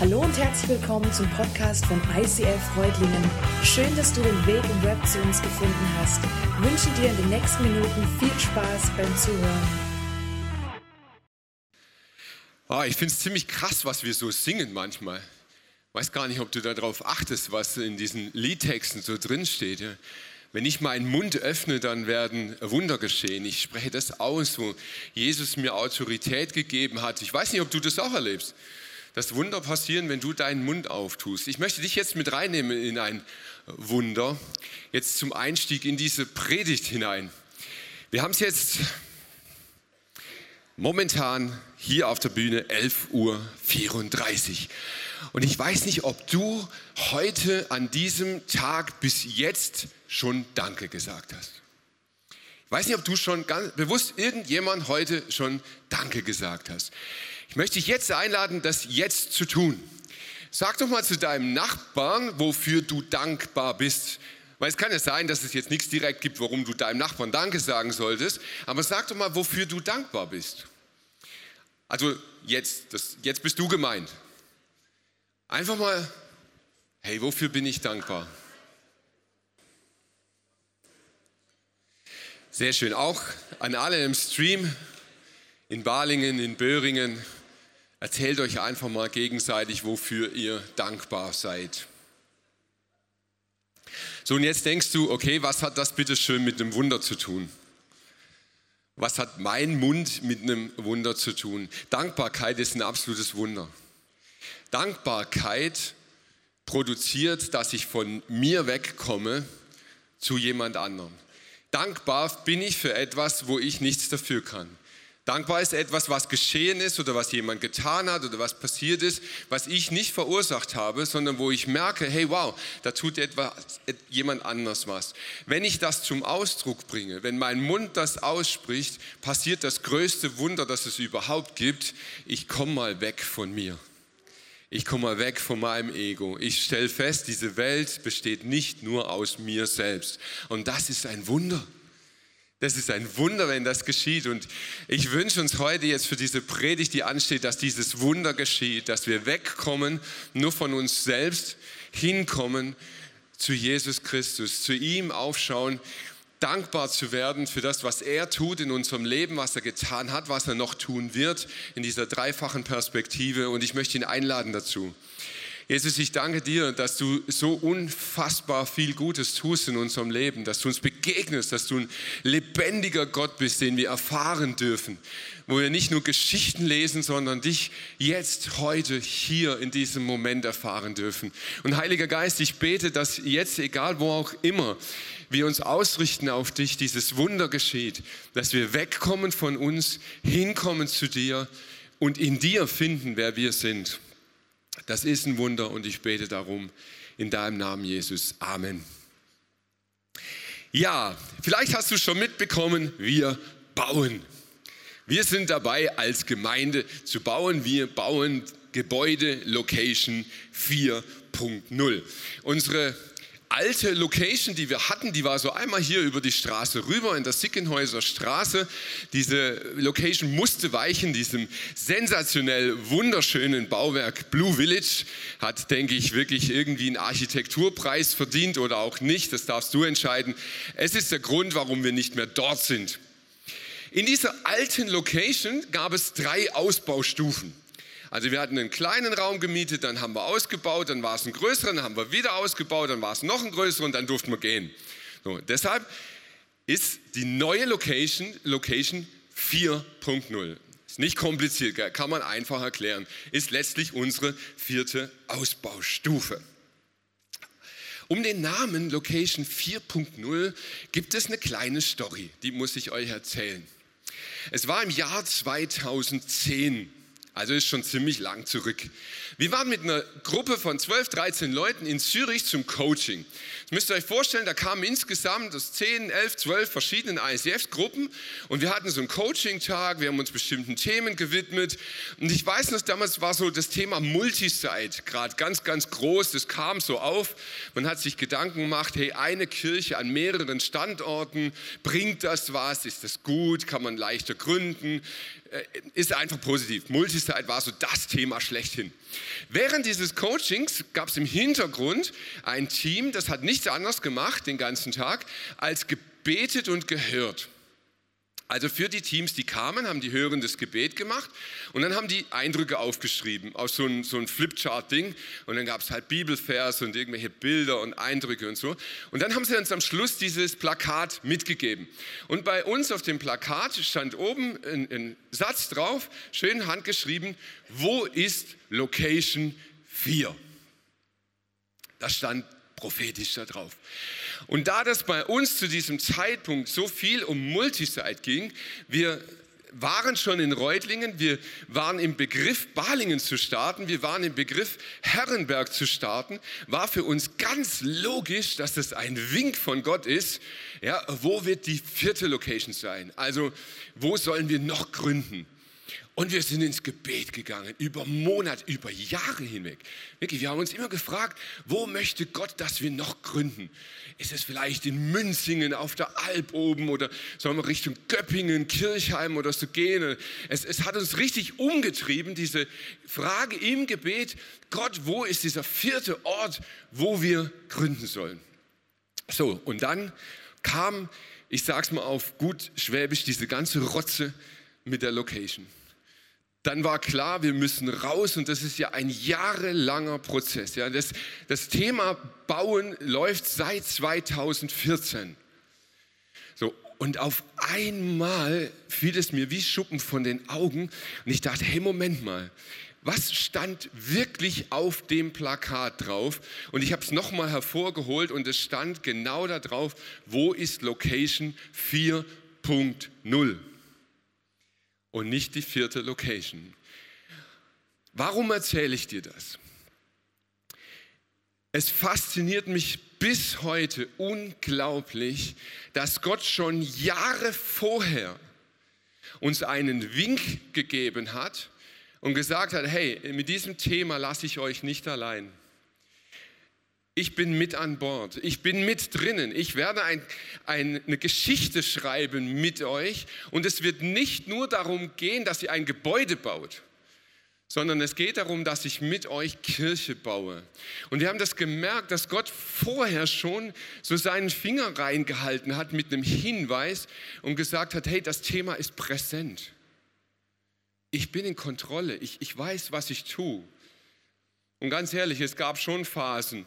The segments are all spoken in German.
Hallo und herzlich willkommen zum Podcast von ICF Freudlingen. Schön, dass du den Weg im Web zu uns gefunden hast. Ich wünsche dir in den nächsten Minuten viel Spaß beim Zuhören. Oh, ich finde es ziemlich krass, was wir so singen manchmal. Ich weiß gar nicht, ob du darauf achtest, was in diesen Liedtexten so drinsteht. Wenn ich meinen Mund öffne, dann werden Wunder geschehen. Ich spreche das aus, wo Jesus mir Autorität gegeben hat. Ich weiß nicht, ob du das auch erlebst dass Wunder passieren, wenn du deinen Mund auftust. Ich möchte dich jetzt mit reinnehmen in ein Wunder, jetzt zum Einstieg in diese Predigt hinein. Wir haben es jetzt momentan hier auf der Bühne 11.34 Uhr. Und ich weiß nicht, ob du heute an diesem Tag bis jetzt schon Danke gesagt hast. Ich weiß nicht, ob du schon ganz bewusst irgendjemand heute schon Danke gesagt hast. Ich möchte dich jetzt einladen, das jetzt zu tun. Sag doch mal zu deinem Nachbarn, wofür du dankbar bist. Weil es kann ja sein, dass es jetzt nichts direkt gibt, warum du deinem Nachbarn Danke sagen solltest, aber sag doch mal, wofür du dankbar bist. Also jetzt, das, jetzt bist du gemeint. Einfach mal, hey, wofür bin ich dankbar? Sehr schön. Auch an alle im Stream, in Balingen, in Böhringen, Erzählt euch einfach mal gegenseitig, wofür ihr dankbar seid. So, und jetzt denkst du, okay, was hat das bitte schön mit einem Wunder zu tun? Was hat mein Mund mit einem Wunder zu tun? Dankbarkeit ist ein absolutes Wunder. Dankbarkeit produziert, dass ich von mir wegkomme zu jemand anderem. Dankbar bin ich für etwas, wo ich nichts dafür kann. Dankbar ist etwas, was geschehen ist oder was jemand getan hat oder was passiert ist, was ich nicht verursacht habe, sondern wo ich merke, hey wow, da tut etwas, jemand anders was. Wenn ich das zum Ausdruck bringe, wenn mein Mund das ausspricht, passiert das größte Wunder, das es überhaupt gibt. Ich komme mal weg von mir. Ich komme mal weg von meinem Ego. Ich stelle fest, diese Welt besteht nicht nur aus mir selbst. Und das ist ein Wunder. Das ist ein Wunder, wenn das geschieht. Und ich wünsche uns heute jetzt für diese Predigt, die ansteht, dass dieses Wunder geschieht, dass wir wegkommen, nur von uns selbst hinkommen zu Jesus Christus, zu ihm aufschauen, dankbar zu werden für das, was er tut in unserem Leben, was er getan hat, was er noch tun wird in dieser dreifachen Perspektive. Und ich möchte ihn einladen dazu. Jesus, ich danke dir, dass du so unfassbar viel Gutes tust in unserem Leben, dass du uns begegnest, dass du ein lebendiger Gott bist, den wir erfahren dürfen, wo wir nicht nur Geschichten lesen, sondern dich jetzt, heute, hier in diesem Moment erfahren dürfen. Und Heiliger Geist, ich bete, dass jetzt, egal wo auch immer, wir uns ausrichten auf dich, dieses Wunder geschieht, dass wir wegkommen von uns, hinkommen zu dir und in dir finden, wer wir sind. Das ist ein Wunder und ich bete darum in deinem Namen, Jesus. Amen. Ja, vielleicht hast du schon mitbekommen, wir bauen. Wir sind dabei, als Gemeinde zu bauen. Wir bauen Gebäude Location 4.0. Unsere alte Location, die wir hatten, die war so einmal hier über die Straße rüber in der Sickenhäuser Straße. Diese Location musste weichen, diesem sensationell wunderschönen Bauwerk Blue Village hat, denke ich, wirklich irgendwie einen Architekturpreis verdient oder auch nicht. Das darfst du entscheiden. Es ist der Grund, warum wir nicht mehr dort sind. In dieser alten Location gab es drei Ausbaustufen. Also wir hatten einen kleinen Raum gemietet, dann haben wir ausgebaut, dann war es ein größerer, dann haben wir wieder ausgebaut, dann war es noch ein größerer und dann durften wir gehen. So, deshalb ist die neue Location Location 4.0. Ist nicht kompliziert, kann man einfach erklären. Ist letztlich unsere vierte Ausbaustufe. Um den Namen Location 4.0 gibt es eine kleine Story, die muss ich euch erzählen. Es war im Jahr 2010 also ist schon ziemlich lang zurück. Wir waren mit einer Gruppe von 12, 13 Leuten in Zürich zum Coaching. Das müsst ihr euch vorstellen, da kamen insgesamt aus 10, 11, 12 verschiedenen ISF-Gruppen und wir hatten so einen Coaching-Tag, wir haben uns bestimmten Themen gewidmet und ich weiß noch, damals war so das Thema Multisite gerade ganz, ganz groß, das kam so auf. Man hat sich Gedanken gemacht, hey, eine Kirche an mehreren Standorten, bringt das was, ist das gut, kann man leichter gründen, ist einfach positiv. Multisite war so das Thema schlechthin. Während dieses Coachings gab es im Hintergrund ein Team, das hat nichts anderes gemacht den ganzen Tag, als gebetet und gehört. Also für die Teams, die kamen, haben die hörendes Gebet gemacht und dann haben die Eindrücke aufgeschrieben aus so einem so ein Flipchart-Ding und dann gab es halt Bibelvers und irgendwelche Bilder und Eindrücke und so. Und dann haben sie uns am Schluss dieses Plakat mitgegeben. Und bei uns auf dem Plakat stand oben ein, ein Satz drauf, schön handgeschrieben, wo ist Location 4? Das stand prophetisch da drauf. Und da das bei uns zu diesem Zeitpunkt so viel um Multisite ging, wir waren schon in Reutlingen, wir waren im Begriff, Balingen zu starten, wir waren im Begriff, Herrenberg zu starten, war für uns ganz logisch, dass das ein Wink von Gott ist. Ja, wo wird die vierte Location sein? Also, wo sollen wir noch gründen? Und wir sind ins Gebet gegangen, über Monate, über Jahre hinweg. Wirklich, wir haben uns immer gefragt, wo möchte Gott, dass wir noch gründen? Ist es vielleicht in Münzingen auf der Alp oben oder sollen wir Richtung Göppingen, Kirchheim oder so gehen? Es, es hat uns richtig umgetrieben, diese Frage im Gebet, Gott, wo ist dieser vierte Ort, wo wir gründen sollen? So, und dann kam, ich sag's mal auf gut Schwäbisch, diese ganze Rotze mit der Location dann war klar, wir müssen raus und das ist ja ein jahrelanger Prozess. Ja. Das, das Thema Bauen läuft seit 2014. So, und auf einmal fiel es mir wie Schuppen von den Augen und ich dachte, hey, Moment mal, was stand wirklich auf dem Plakat drauf? Und ich habe es nochmal hervorgeholt und es stand genau da drauf, wo ist Location 4.0? Und nicht die vierte Location. Warum erzähle ich dir das? Es fasziniert mich bis heute unglaublich, dass Gott schon Jahre vorher uns einen Wink gegeben hat und gesagt hat, hey, mit diesem Thema lasse ich euch nicht allein ich bin mit an Bord, ich bin mit drinnen, ich werde ein, ein, eine Geschichte schreiben mit euch und es wird nicht nur darum gehen, dass ihr ein Gebäude baut, sondern es geht darum, dass ich mit euch Kirche baue. Und wir haben das gemerkt, dass Gott vorher schon so seinen Finger reingehalten hat mit einem Hinweis und gesagt hat, hey, das Thema ist präsent. Ich bin in Kontrolle, ich, ich weiß, was ich tue. Und ganz ehrlich, es gab schon Phasen,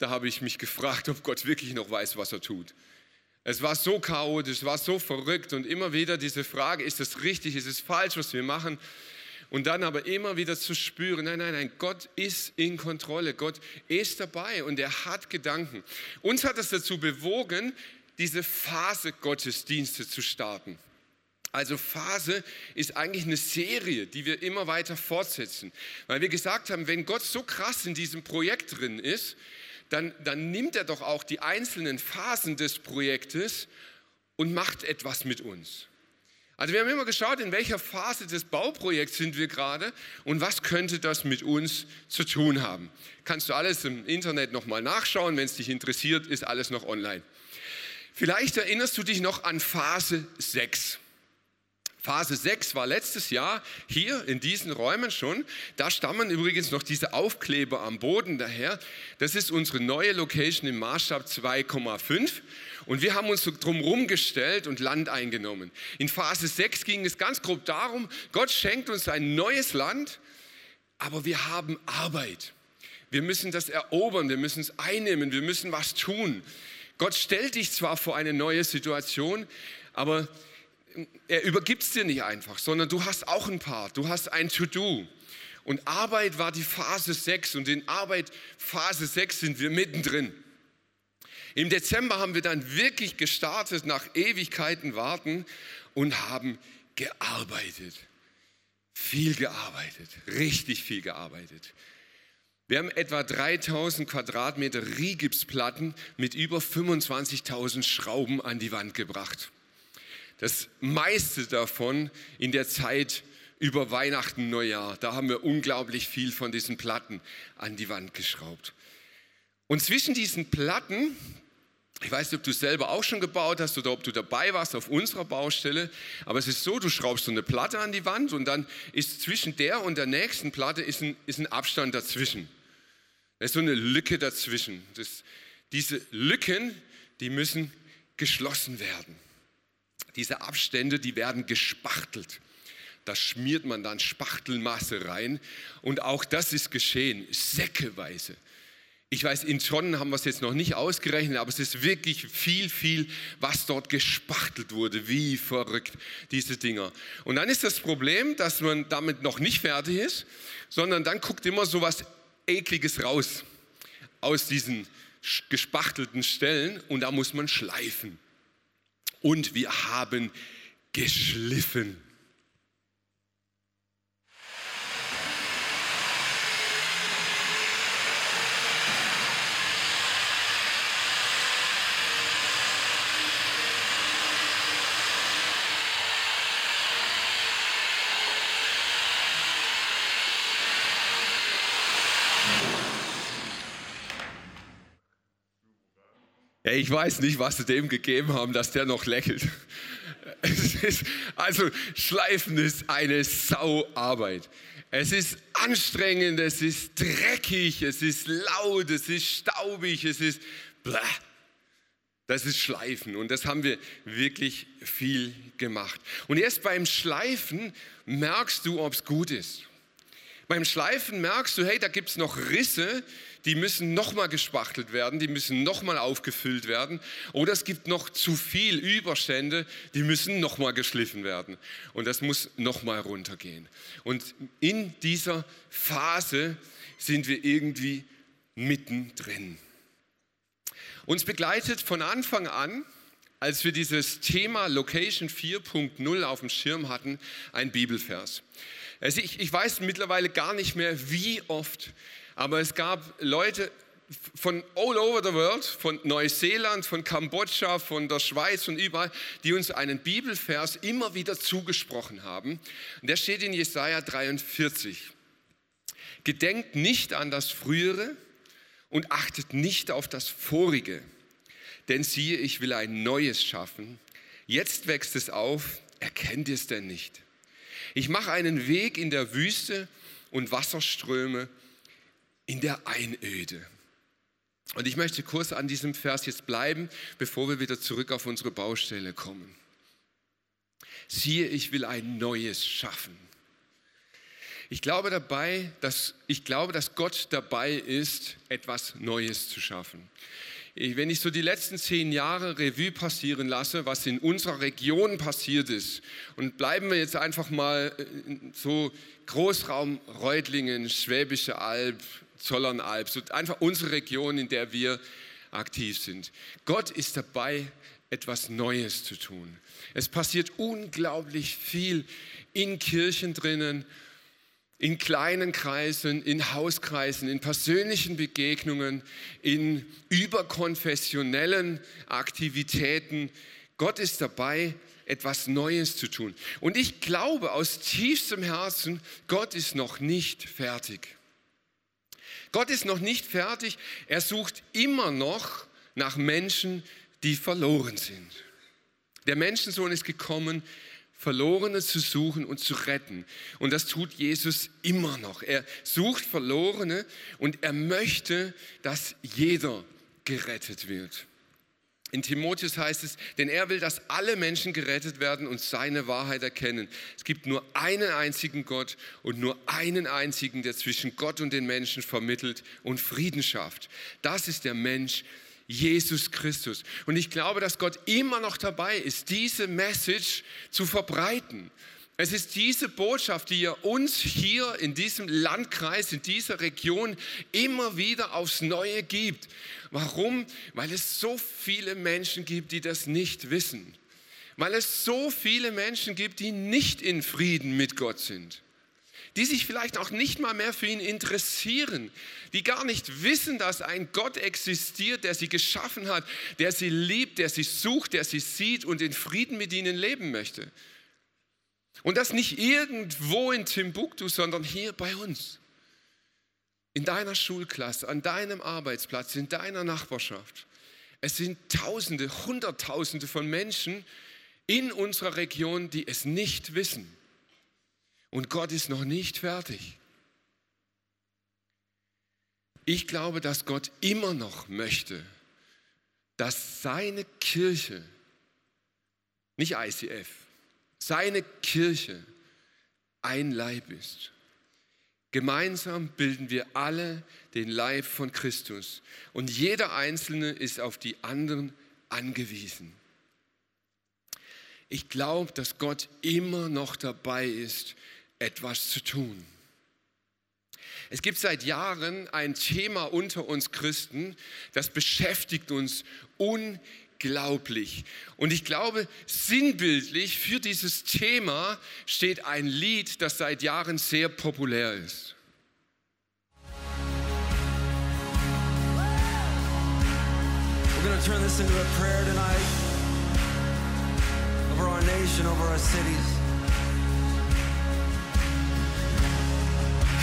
da habe ich mich gefragt, ob Gott wirklich noch weiß, was er tut. Es war so chaotisch, es war so verrückt und immer wieder diese Frage, ist es richtig, ist es falsch, was wir machen? Und dann aber immer wieder zu spüren, nein, nein, nein, Gott ist in Kontrolle, Gott ist dabei und er hat Gedanken. Uns hat es dazu bewogen, diese Phase Gottesdienste zu starten. Also Phase ist eigentlich eine Serie, die wir immer weiter fortsetzen, weil wir gesagt haben, wenn Gott so krass in diesem Projekt drin ist, dann, dann nimmt er doch auch die einzelnen Phasen des Projektes und macht etwas mit uns. Also wir haben immer geschaut, in welcher Phase des Bauprojekts sind wir gerade und was könnte das mit uns zu tun haben. Kannst du alles im Internet nochmal nachschauen, wenn es dich interessiert, ist alles noch online. Vielleicht erinnerst du dich noch an Phase 6. Phase 6 war letztes Jahr hier in diesen Räumen schon. Da stammen übrigens noch diese Aufkleber am Boden daher. Das ist unsere neue Location im Maßstab 2,5. Und wir haben uns drumherum gestellt und Land eingenommen. In Phase 6 ging es ganz grob darum, Gott schenkt uns ein neues Land, aber wir haben Arbeit. Wir müssen das erobern, wir müssen es einnehmen, wir müssen was tun. Gott stellt dich zwar vor eine neue Situation, aber er übergibt es dir nicht einfach, sondern du hast auch ein Part, du hast ein To-Do. Und Arbeit war die Phase 6 und in Arbeit Phase 6 sind wir mittendrin. Im Dezember haben wir dann wirklich gestartet nach Ewigkeiten warten und haben gearbeitet. Viel gearbeitet, richtig viel gearbeitet. Wir haben etwa 3000 Quadratmeter Rigipsplatten mit über 25.000 Schrauben an die Wand gebracht. Das meiste davon in der Zeit über Weihnachten, Neujahr. Da haben wir unglaublich viel von diesen Platten an die Wand geschraubt. Und zwischen diesen Platten Ich weiß nicht, ob du selber auch schon gebaut hast oder ob du dabei warst auf unserer Baustelle, aber es ist so, du schraubst so eine Platte an die Wand und dann ist zwischen der und der nächsten Platte ist ein, ist ein Abstand dazwischen. Da ist so eine Lücke dazwischen. Das, diese Lücken, die müssen geschlossen werden. Diese Abstände, die werden gespachtelt. Da schmiert man dann Spachtelmasse rein und auch das ist geschehen, säckeweise. Ich weiß, in Tonnen haben wir es jetzt noch nicht ausgerechnet, aber es ist wirklich viel, viel, was dort gespachtelt wurde. Wie verrückt, diese Dinger. Und dann ist das Problem, dass man damit noch nicht fertig ist, sondern dann guckt immer so was Ekliges raus aus diesen gespachtelten Stellen und da muss man schleifen. Und wir haben geschliffen. Ja, ich weiß nicht, was sie dem gegeben haben, dass der noch lächelt. Ist, also Schleifen ist eine Sauarbeit. Es ist anstrengend, es ist dreckig, es ist laut, es ist staubig, es ist bläh. Das ist Schleifen und das haben wir wirklich viel gemacht. Und erst beim Schleifen merkst du, ob es gut ist. Beim Schleifen merkst du, hey, da gibt es noch Risse, die müssen nochmal gespachtelt werden, die müssen nochmal aufgefüllt werden. Oder es gibt noch zu viel Überstände, die müssen nochmal geschliffen werden. Und das muss nochmal runtergehen. Und in dieser Phase sind wir irgendwie mittendrin. Uns begleitet von Anfang an, als wir dieses Thema Location 4.0 auf dem Schirm hatten, ein Bibelvers. Also ich, ich weiß mittlerweile gar nicht mehr, wie oft aber es gab Leute von all over the world, von Neuseeland, von Kambodscha, von der Schweiz und überall, die uns einen Bibelvers immer wieder zugesprochen haben. Und der steht in Jesaja 43. Gedenkt nicht an das Frühere und achtet nicht auf das Vorige. Denn siehe, ich will ein Neues schaffen. Jetzt wächst es auf, erkennt ihr es denn nicht? Ich mache einen Weg in der Wüste und Wasserströme in der Einöde. Und ich möchte kurz an diesem Vers jetzt bleiben, bevor wir wieder zurück auf unsere Baustelle kommen. Siehe, ich will ein Neues schaffen. Ich glaube dabei, dass, ich glaube, dass Gott dabei ist, etwas Neues zu schaffen. Wenn ich so die letzten zehn Jahre Revue passieren lasse, was in unserer Region passiert ist, und bleiben wir jetzt einfach mal äh, so Großraum Reutlingen, Schwäbische Alb, Zollernalb, so einfach unsere Region, in der wir aktiv sind. Gott ist dabei, etwas Neues zu tun. Es passiert unglaublich viel in Kirchen drinnen, in kleinen Kreisen, in Hauskreisen, in persönlichen Begegnungen, in überkonfessionellen Aktivitäten. Gott ist dabei, etwas Neues zu tun. Und ich glaube aus tiefstem Herzen, Gott ist noch nicht fertig. Gott ist noch nicht fertig. Er sucht immer noch nach Menschen, die verloren sind. Der Menschensohn ist gekommen, Verlorene zu suchen und zu retten. Und das tut Jesus immer noch. Er sucht Verlorene und er möchte, dass jeder gerettet wird. In Timotheus heißt es, denn er will, dass alle Menschen gerettet werden und seine Wahrheit erkennen. Es gibt nur einen einzigen Gott und nur einen einzigen, der zwischen Gott und den Menschen vermittelt und Frieden schafft. Das ist der Mensch Jesus Christus. Und ich glaube, dass Gott immer noch dabei ist, diese Message zu verbreiten. Es ist diese Botschaft, die er uns hier in diesem Landkreis, in dieser Region immer wieder aufs Neue gibt. Warum? Weil es so viele Menschen gibt, die das nicht wissen. Weil es so viele Menschen gibt, die nicht in Frieden mit Gott sind. Die sich vielleicht auch nicht mal mehr für ihn interessieren. Die gar nicht wissen, dass ein Gott existiert, der sie geschaffen hat, der sie liebt, der sie sucht, der sie sieht und in Frieden mit ihnen leben möchte. Und das nicht irgendwo in Timbuktu, sondern hier bei uns. In deiner Schulklasse, an deinem Arbeitsplatz, in deiner Nachbarschaft. Es sind Tausende, Hunderttausende von Menschen in unserer Region, die es nicht wissen. Und Gott ist noch nicht fertig. Ich glaube, dass Gott immer noch möchte, dass seine Kirche, nicht ICF, seine Kirche ein Leib ist. Gemeinsam bilden wir alle den Leib von Christus und jeder Einzelne ist auf die anderen angewiesen. Ich glaube, dass Gott immer noch dabei ist, etwas zu tun. Es gibt seit Jahren ein Thema unter uns Christen, das beschäftigt uns unglaublich. Und ich glaube, sinnbildlich für dieses Thema steht ein Lied, das seit Jahren sehr populär ist. We're going to turn this into a prayer tonight over our nation, over our cities.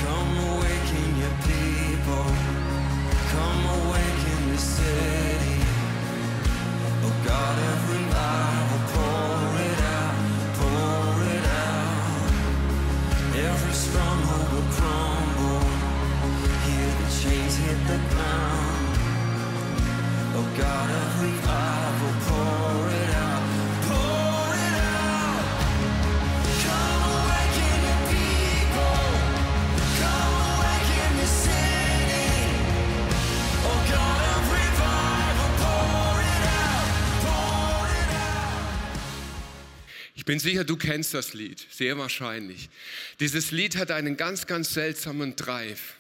Come awaken your people. Come awaken the city. Oh God pour it out, pour it out. Every stronghold will crumble. Hear the chains hit the ground. Oh God of revival, pour bin sicher, du kennst das Lied, sehr wahrscheinlich. Dieses Lied hat einen ganz, ganz seltsamen Drive.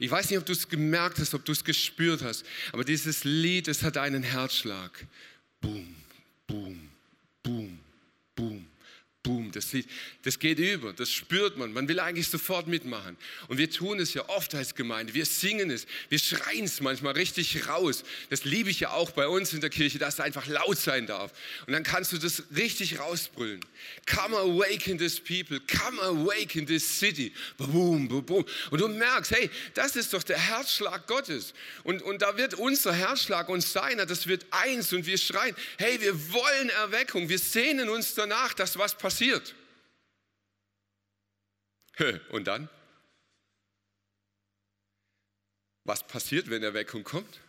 Ich weiß nicht, ob du es gemerkt hast, ob du es gespürt hast, aber dieses Lied, es hat einen Herzschlag. Boom, boom, boom, boom boom, das, das geht über, das spürt man. Man will eigentlich sofort mitmachen. Und wir tun es ja oft als Gemeinde. Wir singen es, wir schreien es manchmal richtig raus. Das liebe ich ja auch bei uns in der Kirche, dass es einfach laut sein darf. Und dann kannst du das richtig rausbrüllen. Come awaken this people, come awaken this city. Boom, boom, boom. Und du merkst, hey, das ist doch der Herzschlag Gottes. Und, und da wird unser Herzschlag und seiner, das wird eins. Und wir schreien, hey, wir wollen Erweckung. Wir sehnen uns danach, dass was passiert passiert. Und dann? Was passiert, wenn Erweckung kommt?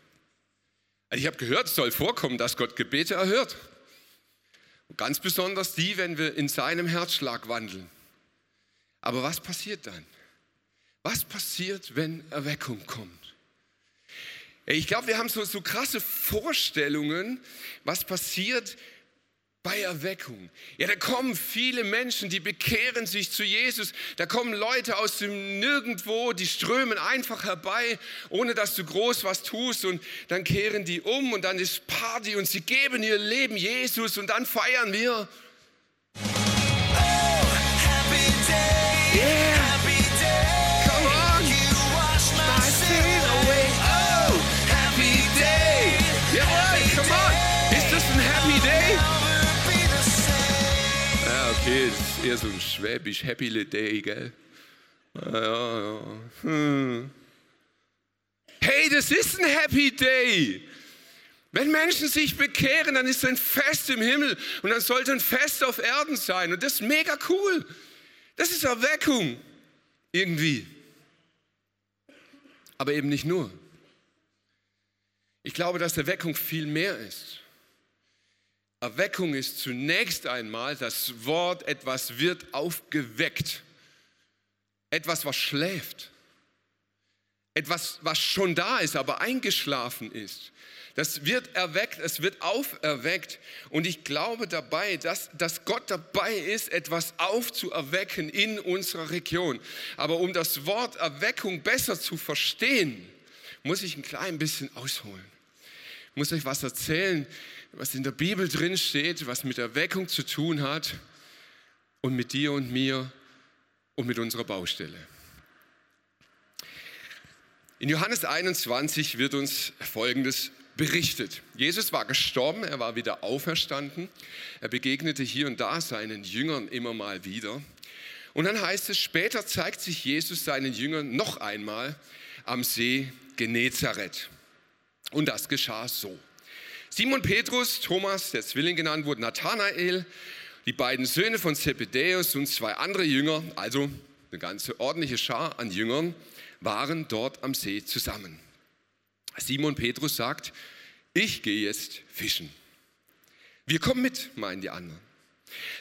Also ich habe gehört, es soll vorkommen, dass Gott Gebete erhört. Und ganz besonders die, wenn wir in seinem Herzschlag wandeln. Aber was passiert dann? Was passiert, wenn Erweckung kommt? Ich glaube, wir haben so, so krasse Vorstellungen, was passiert, bei Erweckung. Ja, da kommen viele Menschen, die bekehren sich zu Jesus. Da kommen Leute aus dem Nirgendwo, die strömen einfach herbei, ohne dass du groß was tust. Und dann kehren die um und dann ist Party und sie geben ihr Leben Jesus und dann feiern wir. Oh, happy day, yeah. Eher so ein schwäbisch Happy Day, gell? Ja, ja. Hm. Hey, das ist ein Happy Day. Wenn Menschen sich bekehren, dann ist ein Fest im Himmel und dann sollte ein Fest auf Erden sein. Und das ist mega cool. Das ist Erweckung. Irgendwie. Aber eben nicht nur. Ich glaube, dass Erweckung viel mehr ist. Erweckung ist zunächst einmal das Wort, etwas wird aufgeweckt. Etwas, was schläft. Etwas, was schon da ist, aber eingeschlafen ist. Das wird erweckt, es wird auferweckt. Und ich glaube dabei, dass, dass Gott dabei ist, etwas aufzuerwecken in unserer Region. Aber um das Wort Erweckung besser zu verstehen, muss ich ein klein bisschen ausholen. Ich muss euch was erzählen, was in der Bibel drin steht, was mit Erweckung zu tun hat und mit dir und mir und mit unserer Baustelle. In Johannes 21 wird uns Folgendes berichtet. Jesus war gestorben, er war wieder auferstanden, er begegnete hier und da seinen Jüngern immer mal wieder. Und dann heißt es, später zeigt sich Jesus seinen Jüngern noch einmal am See Genezareth. Und das geschah so. Simon Petrus, Thomas, der Zwilling genannt wurde, Nathanael, die beiden Söhne von Zebedäus und zwei andere Jünger, also eine ganze ordentliche Schar an Jüngern, waren dort am See zusammen. Simon Petrus sagt, ich gehe jetzt fischen. Wir kommen mit, meinen die anderen.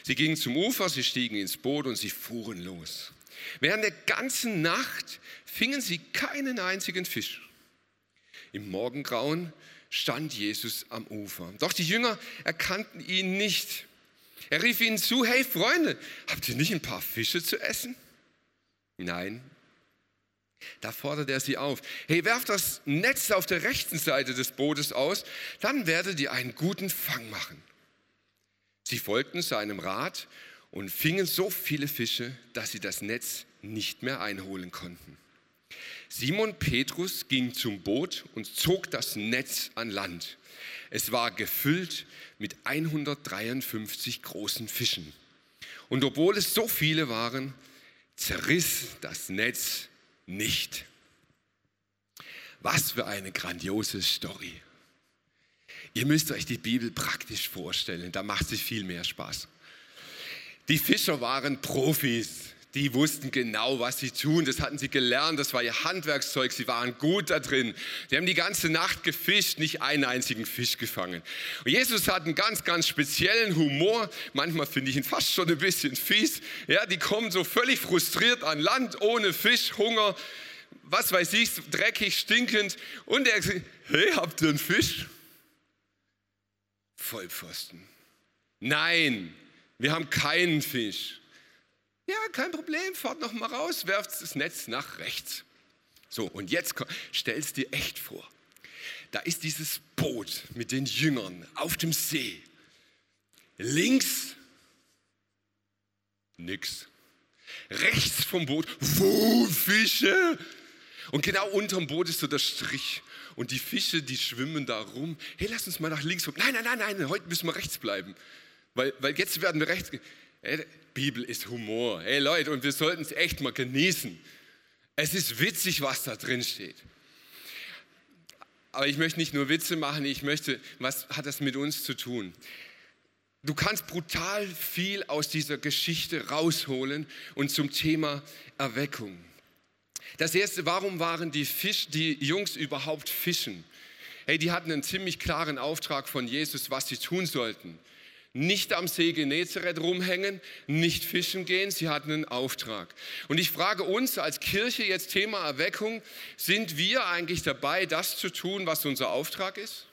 Sie gingen zum Ufer, sie stiegen ins Boot und sie fuhren los. Während der ganzen Nacht fingen sie keinen einzigen Fisch. Im Morgengrauen stand Jesus am Ufer. Doch die Jünger erkannten ihn nicht. Er rief ihnen zu, hey Freunde, habt ihr nicht ein paar Fische zu essen? Nein. Da fordert er sie auf, hey, werft das Netz auf der rechten Seite des Bootes aus, dann werdet ihr einen guten Fang machen. Sie folgten seinem Rat und fingen so viele Fische, dass sie das Netz nicht mehr einholen konnten. Simon Petrus ging zum Boot und zog das Netz an Land. Es war gefüllt mit 153 großen Fischen. Und obwohl es so viele waren, zerriss das Netz nicht. Was für eine grandiose Story. Ihr müsst euch die Bibel praktisch vorstellen, da macht sich viel mehr Spaß. Die Fischer waren Profis die wussten genau, was sie tun. Das hatten sie gelernt, das war ihr Handwerkszeug, sie waren gut da drin. Sie haben die ganze Nacht gefischt, nicht einen einzigen Fisch gefangen. Und Jesus hat einen ganz, ganz speziellen Humor. Manchmal finde ich ihn fast schon ein bisschen fies. Ja, die kommen so völlig frustriert an Land, ohne Fisch, Hunger, was weiß ich, dreckig, stinkend. Und er sagt, hey, habt ihr einen Fisch? Vollpfosten. Nein, wir haben keinen Fisch. Ja, kein Problem, fahrt noch mal raus, werft das Netz nach rechts. So, und jetzt stellst dir echt vor, da ist dieses Boot mit den Jüngern auf dem See. Links nix. Rechts vom Boot, wo Fische? Und genau unterm Boot ist so der Strich. Und die Fische, die schwimmen da rum. Hey, lass uns mal nach links. Nein, nein, nein, nein, heute müssen wir rechts bleiben. Weil, weil jetzt werden wir rechts. Hey, Bibel ist Humor. Hey Leute, und wir sollten es echt mal genießen. Es ist witzig, was da drin steht. Aber ich möchte nicht nur Witze machen, ich möchte, was hat das mit uns zu tun? Du kannst brutal viel aus dieser Geschichte rausholen und zum Thema Erweckung. Das erste, warum waren die, Fisch, die Jungs überhaupt fischen? Hey, die hatten einen ziemlich klaren Auftrag von Jesus, was sie tun sollten nicht am See Genezareth rumhängen, nicht fischen gehen. Sie hatten einen Auftrag. Und ich frage uns als Kirche jetzt Thema Erweckung, sind wir eigentlich dabei, das zu tun, was unser Auftrag ist?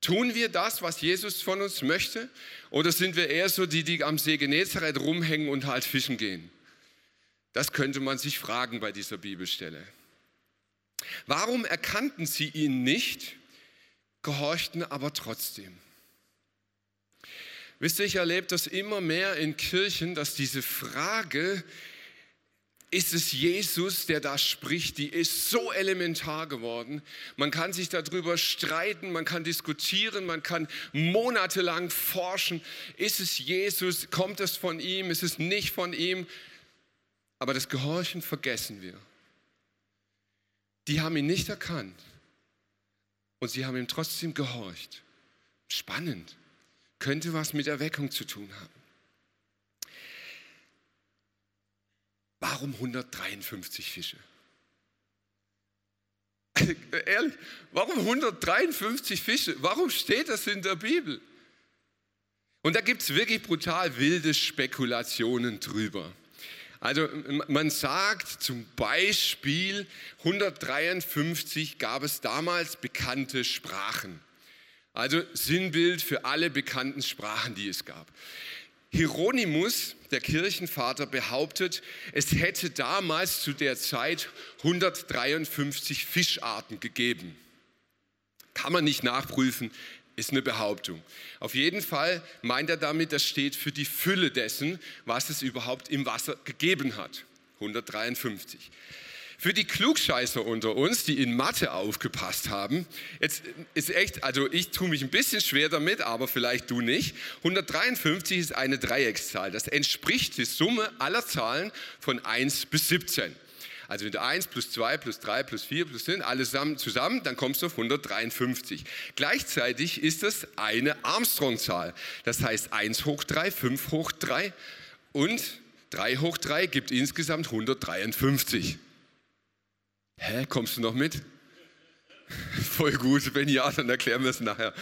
Tun wir das, was Jesus von uns möchte? Oder sind wir eher so die, die am See Genezareth rumhängen und halt fischen gehen? Das könnte man sich fragen bei dieser Bibelstelle. Warum erkannten sie ihn nicht, gehorchten aber trotzdem? Wisst ihr, ich erlebe das immer mehr in Kirchen, dass diese Frage, ist es Jesus, der da spricht, die ist so elementar geworden. Man kann sich darüber streiten, man kann diskutieren, man kann monatelang forschen. Ist es Jesus? Kommt es von ihm? Ist es nicht von ihm? Aber das Gehorchen vergessen wir. Die haben ihn nicht erkannt und sie haben ihm trotzdem gehorcht. Spannend könnte was mit Erweckung zu tun haben. Warum 153 Fische? Ehrlich, warum 153 Fische? Warum steht das in der Bibel? Und da gibt es wirklich brutal wilde Spekulationen drüber. Also man sagt zum Beispiel, 153 gab es damals bekannte Sprachen. Also Sinnbild für alle bekannten Sprachen, die es gab. Hieronymus, der Kirchenvater, behauptet, es hätte damals zu der Zeit 153 Fischarten gegeben. Kann man nicht nachprüfen, ist eine Behauptung. Auf jeden Fall meint er damit, das steht für die Fülle dessen, was es überhaupt im Wasser gegeben hat. 153. Für die Klugscheißer unter uns, die in Mathe aufgepasst haben, jetzt ist echt, also ich tue mich ein bisschen schwer damit, aber vielleicht du nicht. 153 ist eine Dreieckszahl. Das entspricht die Summe aller Zahlen von 1 bis 17. Also mit 1 plus 2 plus 3 plus 4 plus 10, alles zusammen, dann kommst du auf 153. Gleichzeitig ist das eine Armstrong-Zahl. Das heißt 1 hoch 3, 5 hoch 3 und 3 hoch 3 gibt insgesamt 153. Hä, kommst du noch mit? Voll gut, wenn ja, dann erklären wir es nachher.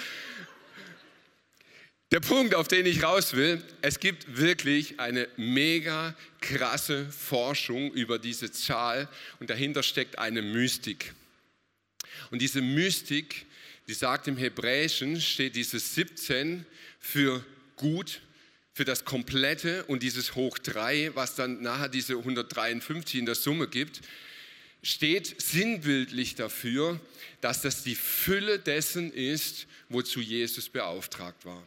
Der Punkt, auf den ich raus will, es gibt wirklich eine mega krasse Forschung über diese Zahl und dahinter steckt eine Mystik. Und diese Mystik, die sagt im Hebräischen, steht dieses 17 für gut, für das Komplette und dieses Hoch 3, was dann nachher diese 153 in der Summe gibt, steht sinnbildlich dafür, dass das die Fülle dessen ist, wozu Jesus beauftragt war.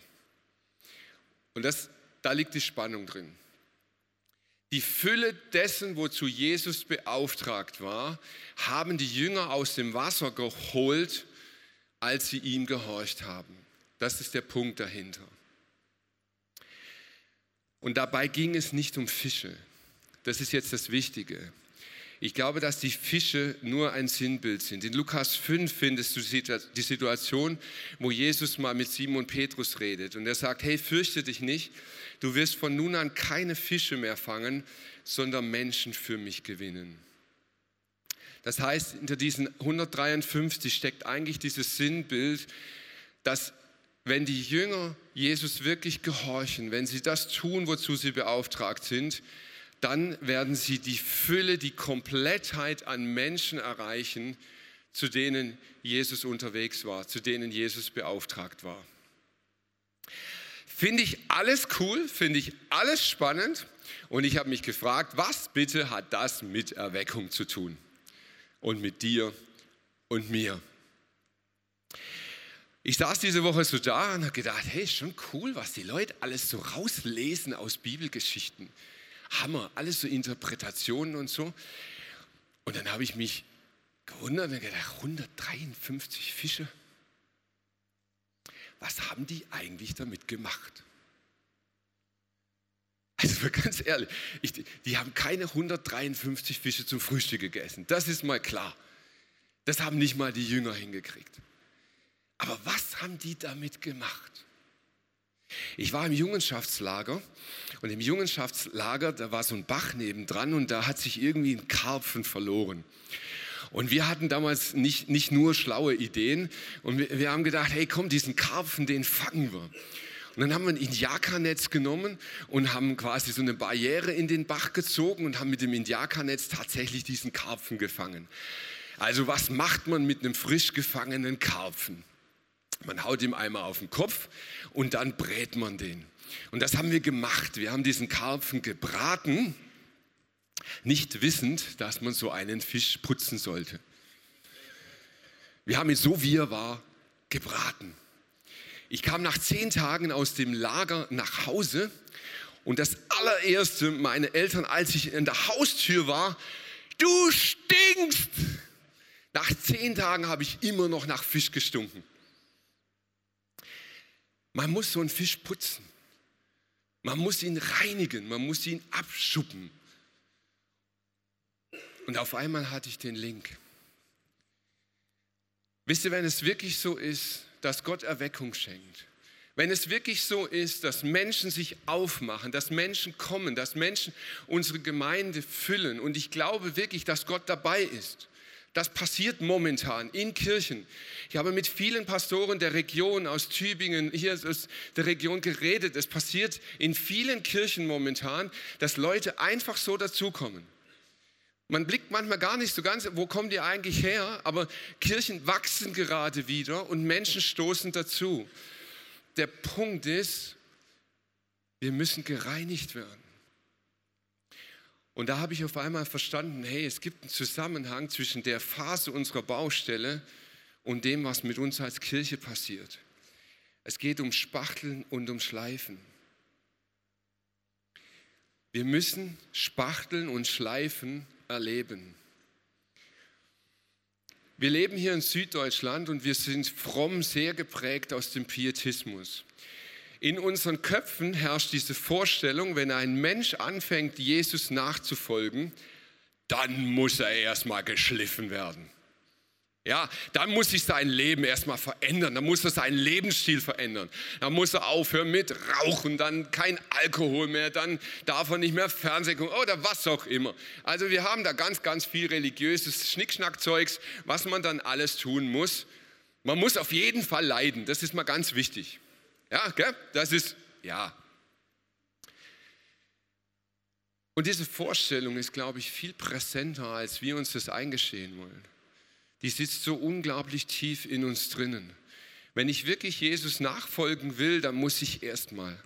Und das, da liegt die Spannung drin. Die Fülle dessen, wozu Jesus beauftragt war, haben die Jünger aus dem Wasser geholt, als sie ihm gehorcht haben. Das ist der Punkt dahinter. Und dabei ging es nicht um Fische. Das ist jetzt das Wichtige. Ich glaube, dass die Fische nur ein Sinnbild sind. In Lukas 5 findest du die Situation, wo Jesus mal mit Simon Petrus redet und er sagt, hey, fürchte dich nicht, du wirst von nun an keine Fische mehr fangen, sondern Menschen für mich gewinnen. Das heißt, hinter diesen 153 steckt eigentlich dieses Sinnbild, dass wenn die Jünger Jesus wirklich gehorchen, wenn sie das tun, wozu sie beauftragt sind, dann werden sie die Fülle, die Komplettheit an Menschen erreichen, zu denen Jesus unterwegs war, zu denen Jesus beauftragt war. Finde ich alles cool, finde ich alles spannend und ich habe mich gefragt, was bitte hat das mit Erweckung zu tun und mit dir und mir? Ich saß diese Woche so da und habe gedacht, hey, schon cool, was die Leute alles so rauslesen aus Bibelgeschichten. Hammer, alles so Interpretationen und so. Und dann habe ich mich gewundert und gedacht, 153 Fische. Was haben die eigentlich damit gemacht? Also ganz ehrlich, ich, die haben keine 153 Fische zum Frühstück gegessen. Das ist mal klar. Das haben nicht mal die Jünger hingekriegt. Aber was haben die damit gemacht? Ich war im Jungenschaftslager und im Jungenschaftslager, da war so ein Bach nebendran und da hat sich irgendwie ein Karpfen verloren. Und wir hatten damals nicht, nicht nur schlaue Ideen und wir, wir haben gedacht, hey komm, diesen Karpfen, den fangen wir. Und dann haben wir ein Indiakanetz genommen und haben quasi so eine Barriere in den Bach gezogen und haben mit dem Indiakanetz tatsächlich diesen Karpfen gefangen. Also was macht man mit einem frisch gefangenen Karpfen? Man haut ihm einmal auf den Kopf und dann brät man den. Und das haben wir gemacht. Wir haben diesen Karpfen gebraten, nicht wissend, dass man so einen Fisch putzen sollte. Wir haben ihn so wie er war gebraten. Ich kam nach zehn Tagen aus dem Lager nach Hause und das allererste, meine Eltern, als ich in der Haustür war, du stinkst. Nach zehn Tagen habe ich immer noch nach Fisch gestunken. Man muss so einen Fisch putzen. Man muss ihn reinigen, man muss ihn abschuppen. Und auf einmal hatte ich den Link. Wisst ihr, wenn es wirklich so ist, dass Gott Erweckung schenkt, wenn es wirklich so ist, dass Menschen sich aufmachen, dass Menschen kommen, dass Menschen unsere Gemeinde füllen und ich glaube wirklich, dass Gott dabei ist, das passiert momentan in Kirchen. Ich habe mit vielen Pastoren der Region aus Tübingen, hier aus der Region geredet. Es passiert in vielen Kirchen momentan, dass Leute einfach so dazukommen. Man blickt manchmal gar nicht so ganz, wo kommen die eigentlich her, aber Kirchen wachsen gerade wieder und Menschen stoßen dazu. Der Punkt ist, wir müssen gereinigt werden. Und da habe ich auf einmal verstanden, hey, es gibt einen Zusammenhang zwischen der Phase unserer Baustelle und dem, was mit uns als Kirche passiert. Es geht um Spachteln und um Schleifen. Wir müssen Spachteln und Schleifen erleben. Wir leben hier in Süddeutschland und wir sind fromm sehr geprägt aus dem Pietismus. In unseren Köpfen herrscht diese Vorstellung, wenn ein Mensch anfängt, Jesus nachzufolgen, dann muss er erstmal geschliffen werden. Ja, dann muss sich sein Leben erstmal verändern, dann muss er seinen Lebensstil verändern, dann muss er aufhören mit Rauchen, dann kein Alkohol mehr, dann darf er nicht mehr Fernsehen gucken oder was auch immer. Also wir haben da ganz, ganz viel religiöses Schnickschnackzeugs, was man dann alles tun muss. Man muss auf jeden Fall leiden, das ist mal ganz wichtig. Ja, gell? das ist, ja. Und diese Vorstellung ist, glaube ich, viel präsenter, als wir uns das eingestehen wollen die sitzt so unglaublich tief in uns drinnen. Wenn ich wirklich Jesus nachfolgen will, dann muss ich erstmal.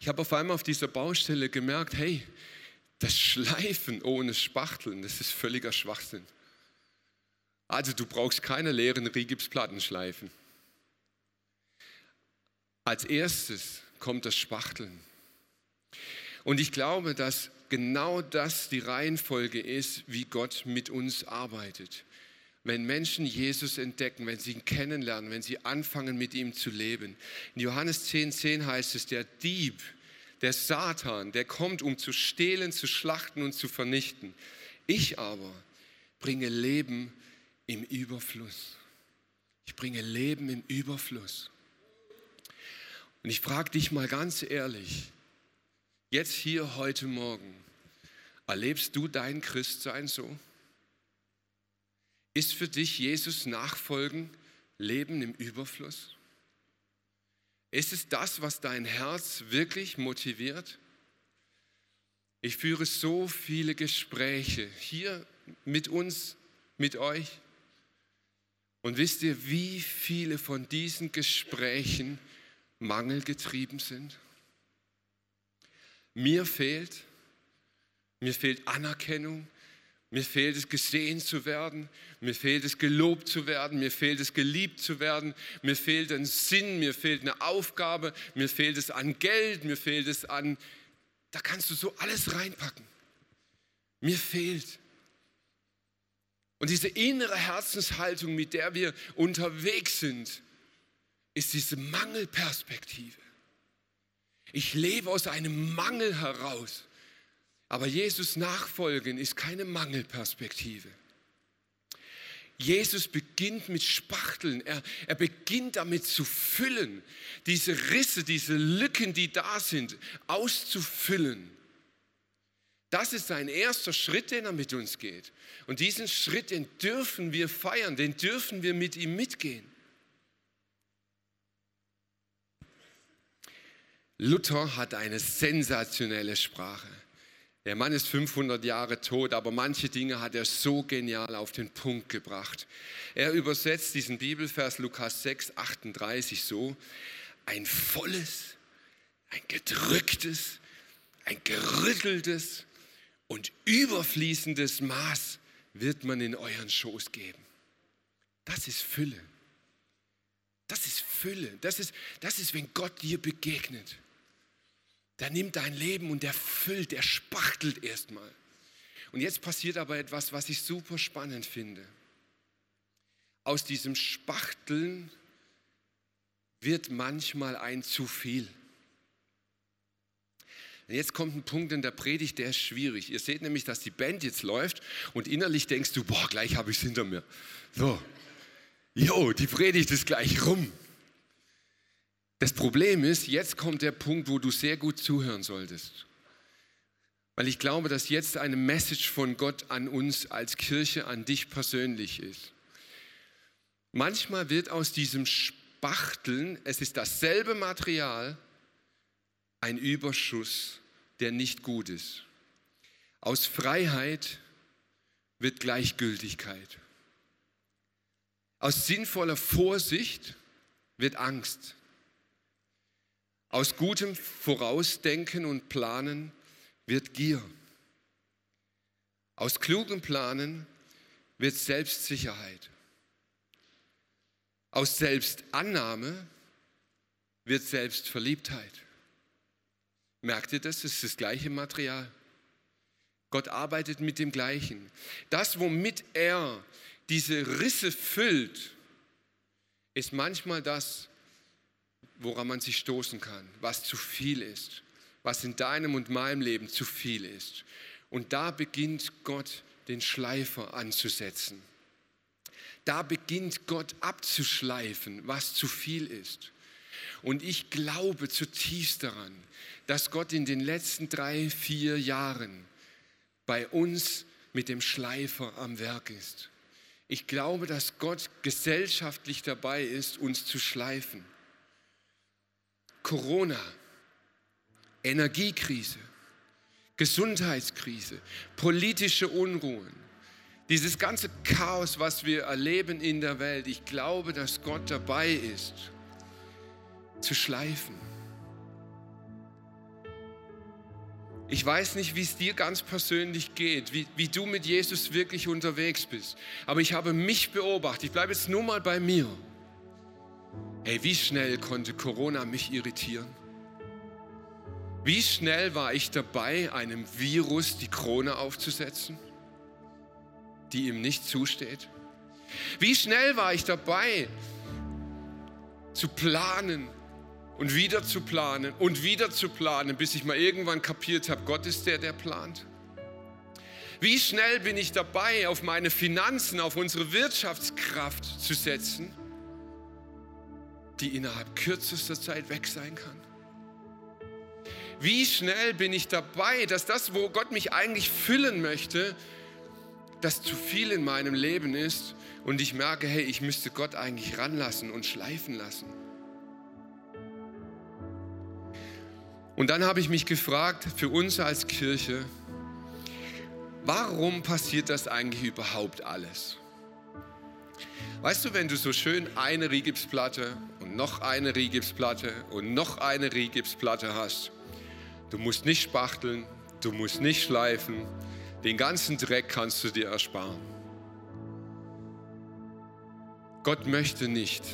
Ich habe auf einmal auf dieser Baustelle gemerkt, hey, das Schleifen ohne Spachteln, das ist völliger Schwachsinn. Also du brauchst keine leeren Rigipsplatten schleifen. Als erstes kommt das Spachteln. Und ich glaube, dass genau das die Reihenfolge ist, wie Gott mit uns arbeitet. Wenn Menschen Jesus entdecken, wenn sie ihn kennenlernen, wenn sie anfangen, mit ihm zu leben. In Johannes 10,10 10 heißt es, der Dieb, der Satan, der kommt, um zu stehlen, zu schlachten und zu vernichten. Ich aber bringe Leben im Überfluss. Ich bringe Leben im Überfluss. Und ich frage dich mal ganz ehrlich, jetzt hier heute Morgen, Erlebst du dein Christsein so? Ist für dich Jesus Nachfolgen Leben im Überfluss? Ist es das, was dein Herz wirklich motiviert? Ich führe so viele Gespräche hier mit uns, mit euch. Und wisst ihr, wie viele von diesen Gesprächen mangelgetrieben sind? Mir fehlt, mir fehlt Anerkennung. Mir fehlt es, gesehen zu werden. Mir fehlt es, gelobt zu werden. Mir fehlt es, geliebt zu werden. Mir fehlt ein Sinn. Mir fehlt eine Aufgabe. Mir fehlt es an Geld. Mir fehlt es an, da kannst du so alles reinpacken. Mir fehlt. Und diese innere Herzenshaltung, mit der wir unterwegs sind, ist diese Mangelperspektive. Ich lebe aus einem Mangel heraus. Aber Jesus nachfolgen ist keine Mangelperspektive. Jesus beginnt mit Spachteln. Er, er beginnt damit zu füllen, diese Risse, diese Lücken, die da sind, auszufüllen. Das ist sein erster Schritt, den er mit uns geht. Und diesen Schritt, den dürfen wir feiern, den dürfen wir mit ihm mitgehen. Luther hat eine sensationelle Sprache. Der Mann ist 500 Jahre tot, aber manche Dinge hat er so genial auf den Punkt gebracht. Er übersetzt diesen Bibelvers Lukas 6, 38 so, ein volles, ein gedrücktes, ein gerütteltes und überfließendes Maß wird man in euren Schoß geben. Das ist Fülle. Das ist Fülle. Das ist, das ist, wenn Gott dir begegnet der nimmt dein Leben und der füllt, der spachtelt erstmal. Und jetzt passiert aber etwas, was ich super spannend finde. Aus diesem Spachteln wird manchmal ein zu viel. Und jetzt kommt ein Punkt in der Predigt, der ist schwierig. Ihr seht nämlich, dass die Band jetzt läuft und innerlich denkst du, boah, gleich habe ich es hinter mir. So, jo, die Predigt ist gleich rum. Das Problem ist, jetzt kommt der Punkt, wo du sehr gut zuhören solltest. Weil ich glaube, dass jetzt eine Message von Gott an uns als Kirche, an dich persönlich ist. Manchmal wird aus diesem Spachteln, es ist dasselbe Material, ein Überschuss, der nicht gut ist. Aus Freiheit wird Gleichgültigkeit. Aus sinnvoller Vorsicht wird Angst. Aus gutem Vorausdenken und Planen wird Gier. Aus klugem Planen wird Selbstsicherheit. Aus Selbstannahme wird Selbstverliebtheit. Merkt ihr das? Das ist das gleiche Material. Gott arbeitet mit dem Gleichen. Das, womit er diese Risse füllt, ist manchmal das, woran man sich stoßen kann, was zu viel ist, was in deinem und meinem Leben zu viel ist. Und da beginnt Gott den Schleifer anzusetzen. Da beginnt Gott abzuschleifen, was zu viel ist. Und ich glaube zutiefst daran, dass Gott in den letzten drei, vier Jahren bei uns mit dem Schleifer am Werk ist. Ich glaube, dass Gott gesellschaftlich dabei ist, uns zu schleifen. Corona, Energiekrise, Gesundheitskrise, politische Unruhen, dieses ganze Chaos, was wir erleben in der Welt, ich glaube, dass Gott dabei ist, zu schleifen. Ich weiß nicht, wie es dir ganz persönlich geht, wie, wie du mit Jesus wirklich unterwegs bist. Aber ich habe mich beobachtet. Ich bleibe jetzt nur mal bei mir. Hey, wie schnell konnte Corona mich irritieren? Wie schnell war ich dabei, einem Virus die Krone aufzusetzen, die ihm nicht zusteht? Wie schnell war ich dabei, zu planen, und wieder zu planen und wieder zu planen, bis ich mal irgendwann kapiert habe, Gott ist der, der plant. Wie schnell bin ich dabei, auf meine Finanzen, auf unsere Wirtschaftskraft zu setzen, die innerhalb kürzester Zeit weg sein kann? Wie schnell bin ich dabei, dass das, wo Gott mich eigentlich füllen möchte, das zu viel in meinem Leben ist und ich merke, hey, ich müsste Gott eigentlich ranlassen und schleifen lassen. Und dann habe ich mich gefragt, für uns als Kirche, warum passiert das eigentlich überhaupt alles? Weißt du, wenn du so schön eine Rigipsplatte und noch eine Rigipsplatte und noch eine Rigipsplatte hast, du musst nicht spachteln, du musst nicht schleifen, den ganzen Dreck kannst du dir ersparen. Gott möchte nicht,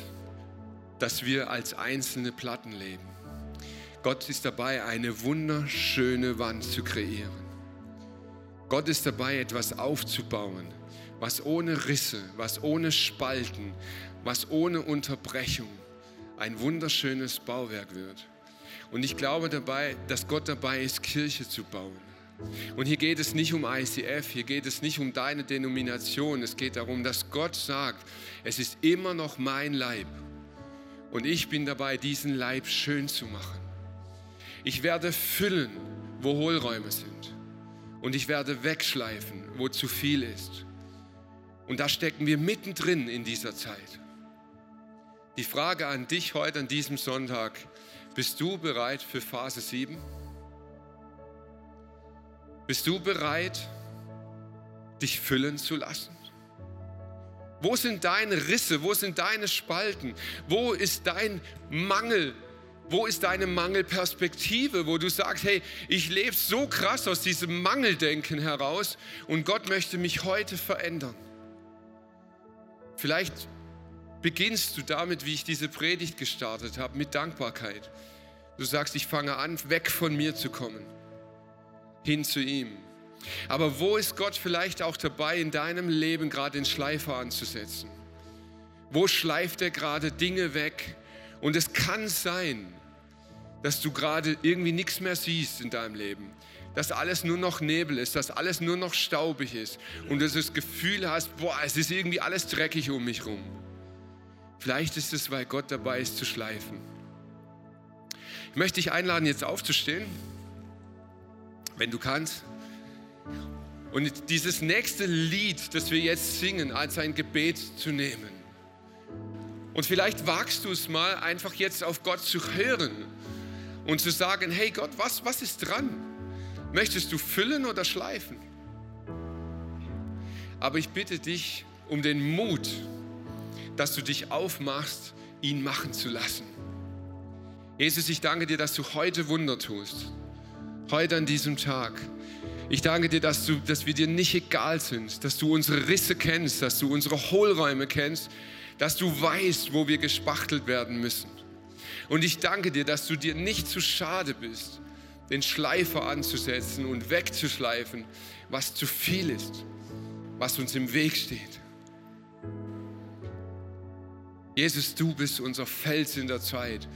dass wir als einzelne Platten leben. Gott ist dabei, eine wunderschöne Wand zu kreieren. Gott ist dabei, etwas aufzubauen, was ohne Risse, was ohne Spalten, was ohne Unterbrechung ein wunderschönes Bauwerk wird. Und ich glaube dabei, dass Gott dabei ist, Kirche zu bauen. Und hier geht es nicht um ICF, hier geht es nicht um deine Denomination, es geht darum, dass Gott sagt, es ist immer noch mein Leib. Und ich bin dabei, diesen Leib schön zu machen. Ich werde füllen, wo Hohlräume sind. Und ich werde wegschleifen, wo zu viel ist. Und da stecken wir mittendrin in dieser Zeit. Die Frage an dich heute, an diesem Sonntag, bist du bereit für Phase 7? Bist du bereit, dich füllen zu lassen? Wo sind deine Risse? Wo sind deine Spalten? Wo ist dein Mangel wo ist deine Mangelperspektive, wo du sagst, hey, ich lebe so krass aus diesem Mangeldenken heraus und Gott möchte mich heute verändern. Vielleicht beginnst du damit, wie ich diese Predigt gestartet habe, mit Dankbarkeit. Du sagst, ich fange an, weg von mir zu kommen, hin zu ihm. Aber wo ist Gott vielleicht auch dabei, in deinem Leben gerade den Schleifer anzusetzen? Wo schleift er gerade Dinge weg? Und es kann sein, dass du gerade irgendwie nichts mehr siehst in deinem Leben, dass alles nur noch Nebel ist, dass alles nur noch staubig ist und dass du das Gefühl hast, boah, es ist irgendwie alles dreckig um mich rum. Vielleicht ist es, weil Gott dabei ist zu schleifen. Ich möchte dich einladen, jetzt aufzustehen, wenn du kannst. Und dieses nächste Lied, das wir jetzt singen, als ein Gebet zu nehmen. Und vielleicht wagst du es mal, einfach jetzt auf Gott zu hören und zu sagen, hey Gott, was, was ist dran? Möchtest du füllen oder schleifen? Aber ich bitte dich um den Mut, dass du dich aufmachst, ihn machen zu lassen. Jesus, ich danke dir, dass du heute Wunder tust. Heute an diesem Tag. Ich danke dir, dass, du, dass wir dir nicht egal sind, dass du unsere Risse kennst, dass du unsere Hohlräume kennst, dass du weißt, wo wir gespachtelt werden müssen. Und ich danke dir, dass du dir nicht zu schade bist, den Schleifer anzusetzen und wegzuschleifen, was zu viel ist, was uns im Weg steht. Jesus, du bist unser Fels in der Zeit.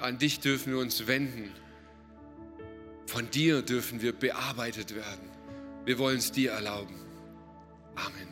An dich dürfen wir uns wenden. Von dir dürfen wir bearbeitet werden. Wir wollen es dir erlauben. Amen.